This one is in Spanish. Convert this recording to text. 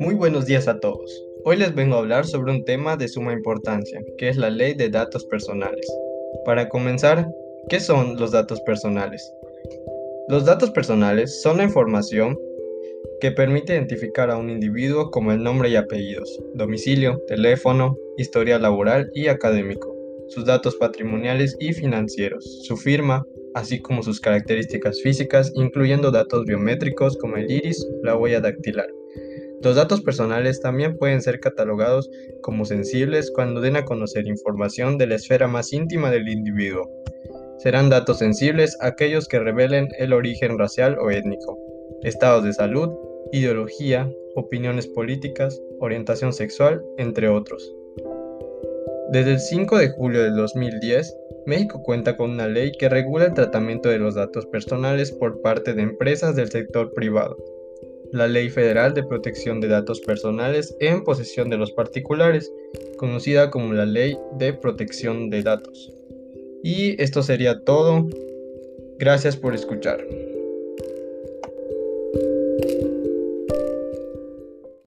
Muy buenos días a todos. Hoy les vengo a hablar sobre un tema de suma importancia, que es la ley de datos personales. Para comenzar, ¿qué son los datos personales? Los datos personales son la información que permite identificar a un individuo como el nombre y apellidos, domicilio, teléfono, historia laboral y académico, sus datos patrimoniales y financieros, su firma, así como sus características físicas, incluyendo datos biométricos como el iris o la huella dactilar. Los datos personales también pueden ser catalogados como sensibles cuando den a conocer información de la esfera más íntima del individuo. Serán datos sensibles aquellos que revelen el origen racial o étnico, estados de salud, ideología, opiniones políticas, orientación sexual, entre otros. Desde el 5 de julio de 2010, México cuenta con una ley que regula el tratamiento de los datos personales por parte de empresas del sector privado la Ley Federal de Protección de Datos Personales en posesión de los particulares, conocida como la Ley de Protección de Datos. Y esto sería todo. Gracias por escuchar.